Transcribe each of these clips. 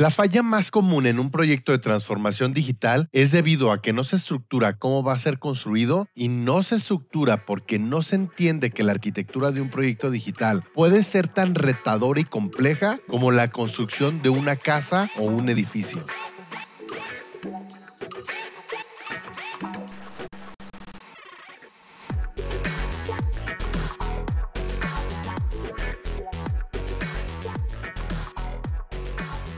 La falla más común en un proyecto de transformación digital es debido a que no se estructura cómo va a ser construido y no se estructura porque no se entiende que la arquitectura de un proyecto digital puede ser tan retadora y compleja como la construcción de una casa o un edificio.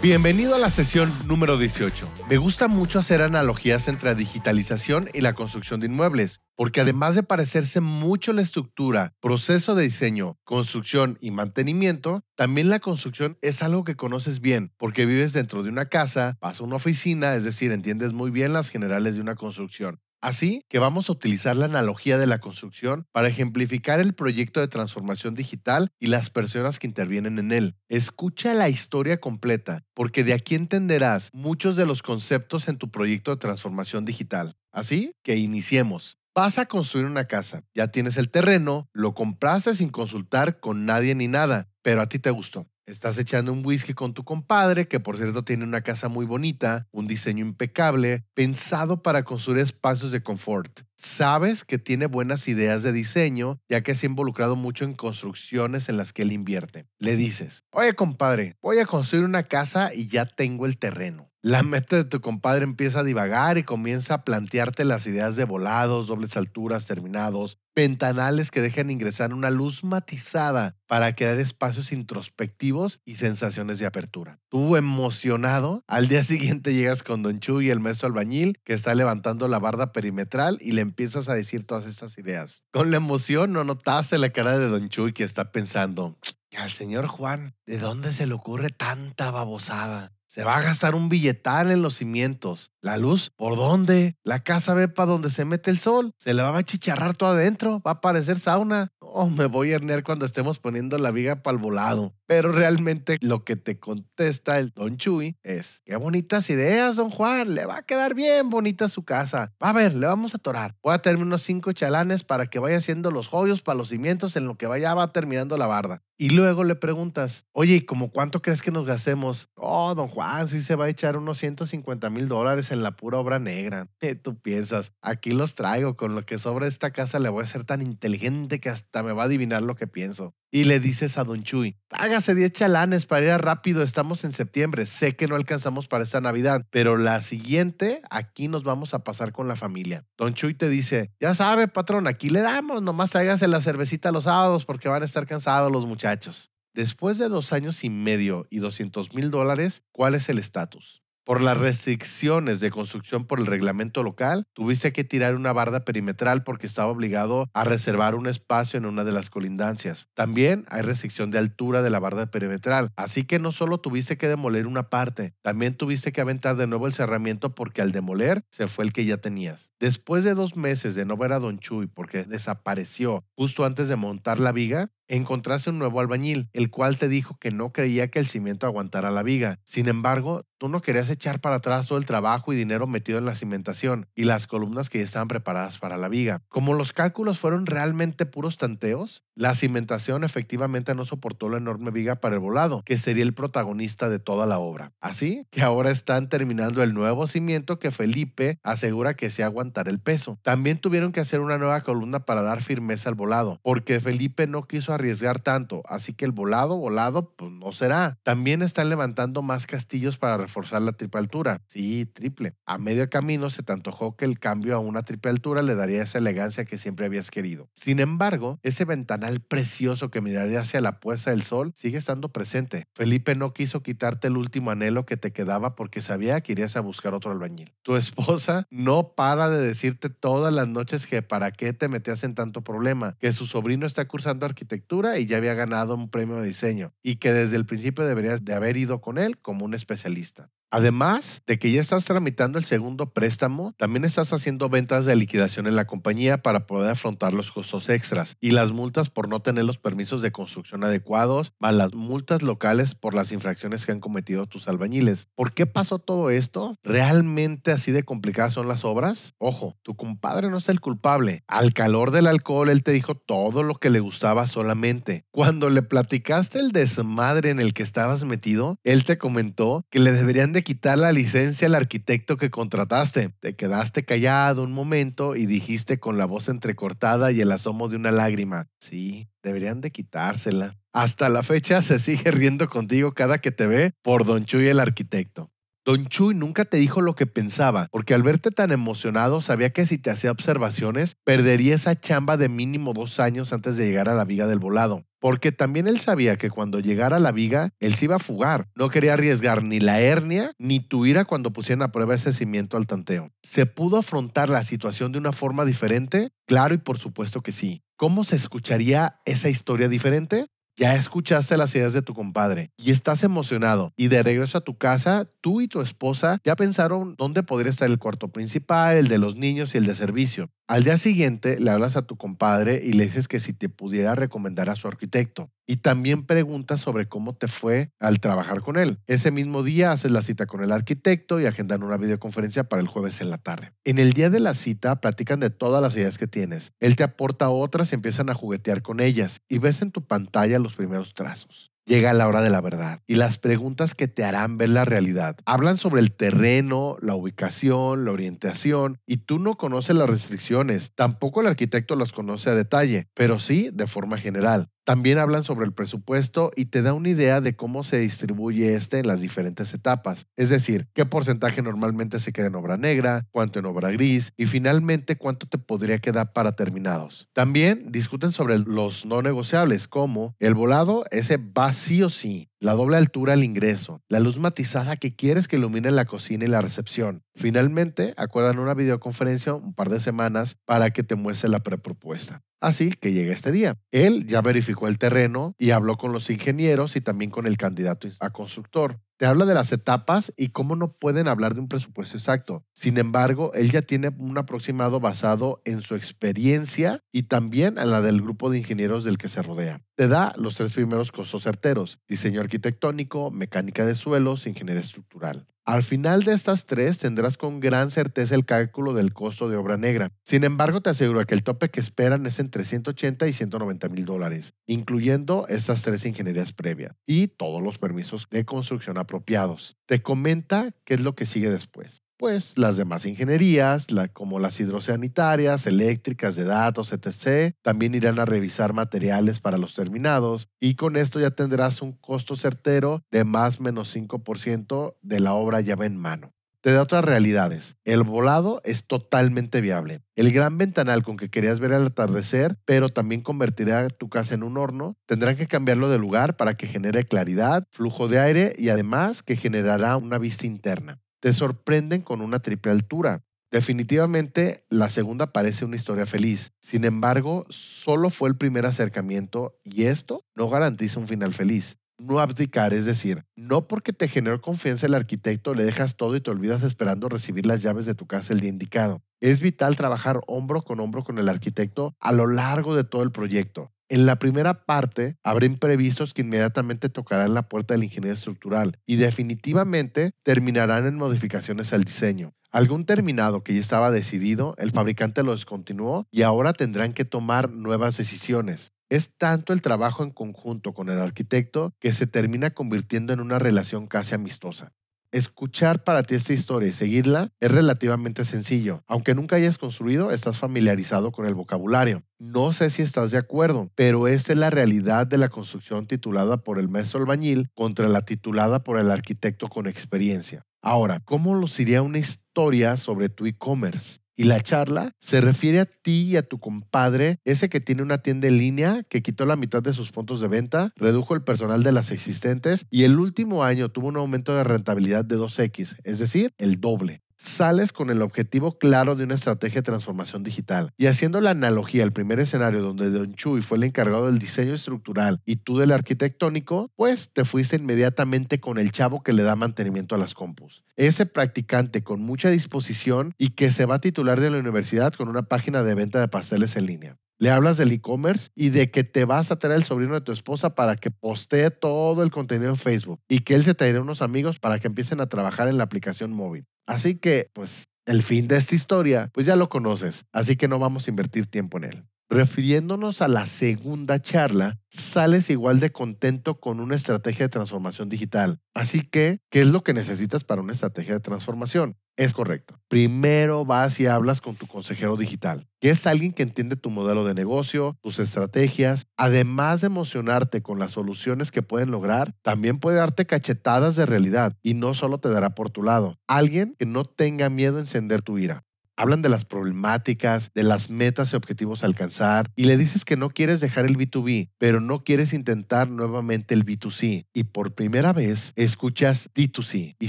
Bienvenido a la sesión número 18. Me gusta mucho hacer analogías entre digitalización y la construcción de inmuebles, porque además de parecerse mucho la estructura, proceso de diseño, construcción y mantenimiento, también la construcción es algo que conoces bien, porque vives dentro de una casa, vas a una oficina, es decir, entiendes muy bien las generales de una construcción. Así que vamos a utilizar la analogía de la construcción para ejemplificar el proyecto de transformación digital y las personas que intervienen en él. Escucha la historia completa, porque de aquí entenderás muchos de los conceptos en tu proyecto de transformación digital. Así que iniciemos. Vas a construir una casa, ya tienes el terreno, lo compraste sin consultar con nadie ni nada, pero a ti te gustó. Estás echando un whisky con tu compadre, que por cierto tiene una casa muy bonita, un diseño impecable, pensado para construir espacios de confort. Sabes que tiene buenas ideas de diseño, ya que se ha involucrado mucho en construcciones en las que él invierte. Le dices, oye compadre, voy a construir una casa y ya tengo el terreno. La meta de tu compadre empieza a divagar y comienza a plantearte las ideas de volados, dobles alturas, terminados, ventanales que dejan ingresar una luz matizada para crear espacios introspectivos y sensaciones de apertura. Tú emocionado, al día siguiente llegas con Don Chu y el maestro albañil que está levantando la barda perimetral y le empiezas a decir todas estas ideas. Con la emoción no notaste la cara de Don Chuy que está pensando, al señor Juan, ¿de dónde se le ocurre tanta babosada? Se va a gastar un billetal en los cimientos. La luz, ¿por dónde? La casa ve para donde se mete el sol. Se le va a chicharrar todo adentro. Va a parecer sauna. Oh, me voy a hernear cuando estemos poniendo la viga para el volado. Pero realmente lo que te contesta el Don Chuy es, qué bonitas ideas, don Juan. Le va a quedar bien bonita su casa. Va a ver, le vamos a torar. Voy a tener unos cinco chalanes para que vaya haciendo los joyos para los cimientos en lo que vaya va terminando la barda. Y luego le preguntas, oye, ¿y como cuánto crees que nos gastemos? Oh, don Juan, sí se va a echar unos 150 mil dólares en la pura obra negra. ¿Qué tú piensas? Aquí los traigo, con lo que sobra esta casa le voy a ser tan inteligente que hasta me va a adivinar lo que pienso. Y le dices a Don Chuy, hágase 10 chalanes para ir rápido, estamos en septiembre, sé que no alcanzamos para esta Navidad, pero la siguiente aquí nos vamos a pasar con la familia. Don Chuy te dice, ya sabe, patrón, aquí le damos, nomás hágase la cervecita los sábados porque van a estar cansados los muchachos. Después de dos años y medio y 200 mil dólares, ¿cuál es el estatus? Por las restricciones de construcción por el reglamento local, tuviste que tirar una barda perimetral porque estaba obligado a reservar un espacio en una de las colindancias. También hay restricción de altura de la barda perimetral, así que no solo tuviste que demoler una parte, también tuviste que aventar de nuevo el cerramiento porque al demoler se fue el que ya tenías. Después de dos meses de no ver a Don Chuy porque desapareció justo antes de montar la viga, encontraste un nuevo albañil, el cual te dijo que no creía que el cimiento aguantara la viga. Sin embargo, tú no querías echar para atrás todo el trabajo y dinero metido en la cimentación y las columnas que ya estaban preparadas para la viga. Como los cálculos fueron realmente puros tanteos, la cimentación efectivamente no soportó la enorme viga para el volado, que sería el protagonista de toda la obra. Así que ahora están terminando el nuevo cimiento que Felipe asegura que se aguantará el peso. También tuvieron que hacer una nueva columna para dar firmeza al volado, porque Felipe no quiso arriesgar tanto, así que el volado, volado, pues no será. También están levantando más castillos para reforzar la triple altura. Sí, triple. A medio camino se te antojó que el cambio a una triple altura le daría esa elegancia que siempre habías querido. Sin embargo, ese ventanal precioso que miraría hacia la puesta del sol sigue estando presente. Felipe no quiso quitarte el último anhelo que te quedaba porque sabía que irías a buscar otro albañil. Tu esposa no para de decirte todas las noches que para qué te metías en tanto problema, que su sobrino está cursando arquitectura y ya había ganado un premio de diseño y que desde el principio deberías de haber ido con él como un especialista. Además de que ya estás tramitando el segundo préstamo, también estás haciendo ventas de liquidación en la compañía para poder afrontar los costos extras y las multas por no tener los permisos de construcción adecuados, más las multas locales por las infracciones que han cometido tus albañiles. ¿Por qué pasó todo esto? ¿Realmente así de complicadas son las obras? Ojo, tu compadre no es el culpable. Al calor del alcohol, él te dijo todo lo que le gustaba solamente. Cuando le platicaste el desmadre en el que estabas metido, él te comentó que le deberían de quitar la licencia al arquitecto que contrataste. Te quedaste callado un momento y dijiste con la voz entrecortada y el asomo de una lágrima, sí, deberían de quitársela. Hasta la fecha se sigue riendo contigo cada que te ve por Don Chuy el arquitecto. Don Chuy nunca te dijo lo que pensaba, porque al verte tan emocionado sabía que si te hacía observaciones, perdería esa chamba de mínimo dos años antes de llegar a la viga del volado. Porque también él sabía que cuando llegara la viga, él se iba a fugar. No quería arriesgar ni la hernia ni tu ira cuando pusieran a prueba ese cimiento al tanteo. ¿Se pudo afrontar la situación de una forma diferente? Claro y por supuesto que sí. ¿Cómo se escucharía esa historia diferente? Ya escuchaste las ideas de tu compadre y estás emocionado. Y de regreso a tu casa, tú y tu esposa ya pensaron dónde podría estar el cuarto principal, el de los niños y el de servicio. Al día siguiente le hablas a tu compadre y le dices que si te pudiera recomendar a su arquitecto. Y también preguntas sobre cómo te fue al trabajar con él. Ese mismo día haces la cita con el arquitecto y agendan una videoconferencia para el jueves en la tarde. En el día de la cita platican de todas las ideas que tienes. Él te aporta otras y empiezan a juguetear con ellas. Y ves en tu pantalla los primeros trazos llega la hora de la verdad y las preguntas que te harán ver la realidad. Hablan sobre el terreno, la ubicación, la orientación y tú no conoces las restricciones, tampoco el arquitecto las conoce a detalle, pero sí de forma general. También hablan sobre el presupuesto y te da una idea de cómo se distribuye este en las diferentes etapas. Es decir, qué porcentaje normalmente se queda en obra negra, cuánto en obra gris y finalmente cuánto te podría quedar para terminados. También discuten sobre los no negociables como el volado, ese va sí o sí, la doble altura al ingreso, la luz matizada que quieres que ilumine la cocina y la recepción. Finalmente, acuerdan una videoconferencia un par de semanas para que te muestre la prepropuesta. Así que llega este día. Él ya verificó el terreno y habló con los ingenieros y también con el candidato a constructor. Te habla de las etapas y cómo no pueden hablar de un presupuesto exacto. Sin embargo, él ya tiene un aproximado basado en su experiencia y también en la del grupo de ingenieros del que se rodea. Te da los tres primeros costos certeros, diseño arquitectónico, mecánica de suelos, ingeniería estructural. Al final de estas tres tendrás con gran certeza el cálculo del costo de obra negra. Sin embargo, te aseguro que el tope que esperan es entre 180 y 190 mil dólares, incluyendo estas tres ingenierías previas y todos los permisos de construcción apropiados. Te comenta qué es lo que sigue después pues las demás ingenierías, como las hidrosanitarias, eléctricas, de datos, etc., también irán a revisar materiales para los terminados y con esto ya tendrás un costo certero de más menos 5% de la obra llave en mano. Te da otras realidades. El volado es totalmente viable. El gran ventanal con que querías ver el atardecer, pero también convertirá tu casa en un horno, tendrán que cambiarlo de lugar para que genere claridad, flujo de aire y además que generará una vista interna te sorprenden con una triple altura. Definitivamente la segunda parece una historia feliz. Sin embargo, solo fue el primer acercamiento y esto no garantiza un final feliz. No abdicar, es decir, no porque te generó confianza el arquitecto le dejas todo y te olvidas esperando recibir las llaves de tu casa el día indicado. Es vital trabajar hombro con hombro con el arquitecto a lo largo de todo el proyecto. En la primera parte habrá imprevistos que inmediatamente tocarán la puerta del ingeniero estructural y definitivamente terminarán en modificaciones al diseño. Algún terminado que ya estaba decidido, el fabricante lo descontinuó y ahora tendrán que tomar nuevas decisiones. Es tanto el trabajo en conjunto con el arquitecto que se termina convirtiendo en una relación casi amistosa. Escuchar para ti esta historia y seguirla es relativamente sencillo. Aunque nunca hayas construido, estás familiarizado con el vocabulario. No sé si estás de acuerdo, pero esta es la realidad de la construcción titulada por el maestro albañil contra la titulada por el arquitecto con experiencia. Ahora, ¿cómo luciría una historia sobre tu e-commerce? Y la charla se refiere a ti y a tu compadre, ese que tiene una tienda en línea, que quitó la mitad de sus puntos de venta, redujo el personal de las existentes y el último año tuvo un aumento de rentabilidad de 2X, es decir, el doble. Sales con el objetivo claro de una estrategia de transformación digital. Y haciendo la analogía al primer escenario donde Don Chuy fue el encargado del diseño estructural y tú del arquitectónico, pues te fuiste inmediatamente con el chavo que le da mantenimiento a las compus. Ese practicante con mucha disposición y que se va a titular de la universidad con una página de venta de pasteles en línea. Le hablas del e-commerce y de que te vas a traer el sobrino de tu esposa para que postee todo el contenido en Facebook y que él se traerá unos amigos para que empiecen a trabajar en la aplicación móvil. Así que, pues, el fin de esta historia, pues ya lo conoces, así que no vamos a invertir tiempo en él. Refiriéndonos a la segunda charla, sales igual de contento con una estrategia de transformación digital. Así que, ¿qué es lo que necesitas para una estrategia de transformación? Es correcto. Primero vas y hablas con tu consejero digital, que es alguien que entiende tu modelo de negocio, tus estrategias. Además de emocionarte con las soluciones que pueden lograr, también puede darte cachetadas de realidad y no solo te dará por tu lado. Alguien que no tenga miedo a encender tu ira hablan de las problemáticas, de las metas y objetivos a alcanzar, y le dices que no quieres dejar el B2B, pero no quieres intentar nuevamente el B2C. Y por primera vez escuchas D2C. Y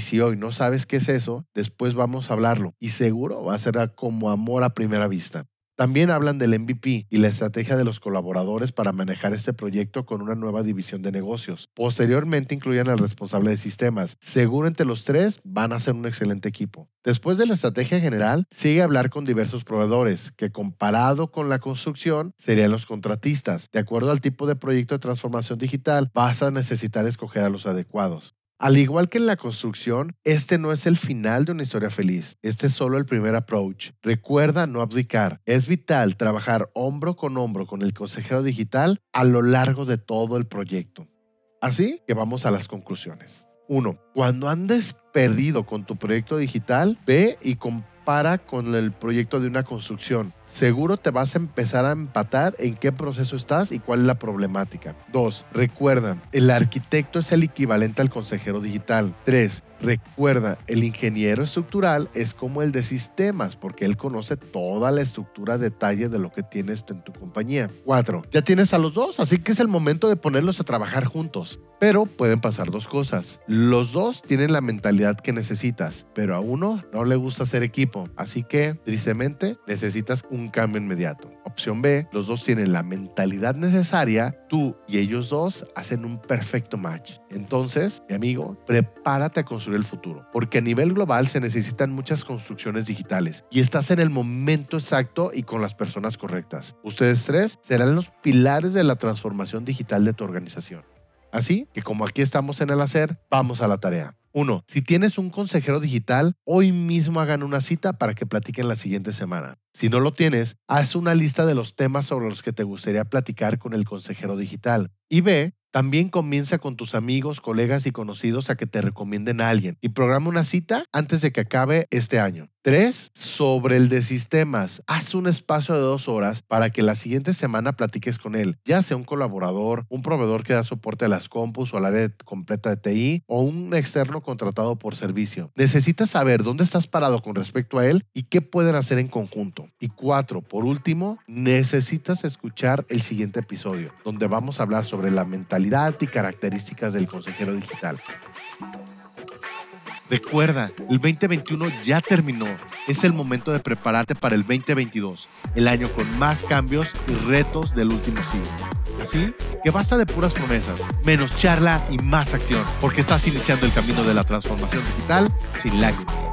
si hoy no sabes qué es eso, después vamos a hablarlo. Y seguro va a ser como amor a primera vista. También hablan del MVP y la estrategia de los colaboradores para manejar este proyecto con una nueva división de negocios. Posteriormente incluyen al responsable de sistemas. Seguro entre los tres van a ser un excelente equipo. Después de la estrategia general, sigue hablar con diversos proveedores, que comparado con la construcción serían los contratistas. De acuerdo al tipo de proyecto de transformación digital, vas a necesitar escoger a los adecuados. Al igual que en la construcción, este no es el final de una historia feliz, este es solo el primer approach. Recuerda no abdicar. Es vital trabajar hombro con hombro con el consejero digital a lo largo de todo el proyecto. Así que vamos a las conclusiones. 1. Cuando andes perdido con tu proyecto digital, ve y compara con el proyecto de una construcción seguro te vas a empezar a empatar en qué proceso estás y cuál es la problemática. 2. Recuerda, el arquitecto es el equivalente al consejero digital. 3. Recuerda, el ingeniero estructural es como el de sistemas porque él conoce toda la estructura detalle de lo que tienes en tu compañía. 4. Ya tienes a los dos, así que es el momento de ponerlos a trabajar juntos. Pero pueden pasar dos cosas. Los dos tienen la mentalidad que necesitas, pero a uno no le gusta ser equipo. Así que, tristemente, necesitas un cambio inmediato. Opción B, los dos tienen la mentalidad necesaria, tú y ellos dos hacen un perfecto match. Entonces, mi amigo, prepárate a construir el futuro, porque a nivel global se necesitan muchas construcciones digitales y estás en el momento exacto y con las personas correctas. Ustedes tres serán los pilares de la transformación digital de tu organización. Así que como aquí estamos en el hacer, vamos a la tarea. Uno, si tienes un consejero digital, hoy mismo hagan una cita para que platiquen la siguiente semana. Si no lo tienes, haz una lista de los temas sobre los que te gustaría platicar con el consejero digital. Y ve también comienza con tus amigos, colegas y conocidos a que te recomienden a alguien y programa una cita antes de que acabe este año. 3. Sobre el de sistemas. Haz un espacio de dos horas para que la siguiente semana platiques con él, ya sea un colaborador, un proveedor que da soporte a las compus o al área completa de TI o un externo contratado por servicio. Necesitas saber dónde estás parado con respecto a él y qué pueden hacer en conjunto. Y 4. Por último, necesitas escuchar el siguiente episodio, donde vamos a hablar sobre la mentalidad y características del consejero digital. Recuerda, el 2021 ya terminó. Es el momento de prepararte para el 2022, el año con más cambios y retos del último siglo. Así que basta de puras promesas, menos charla y más acción, porque estás iniciando el camino de la transformación digital sin lágrimas.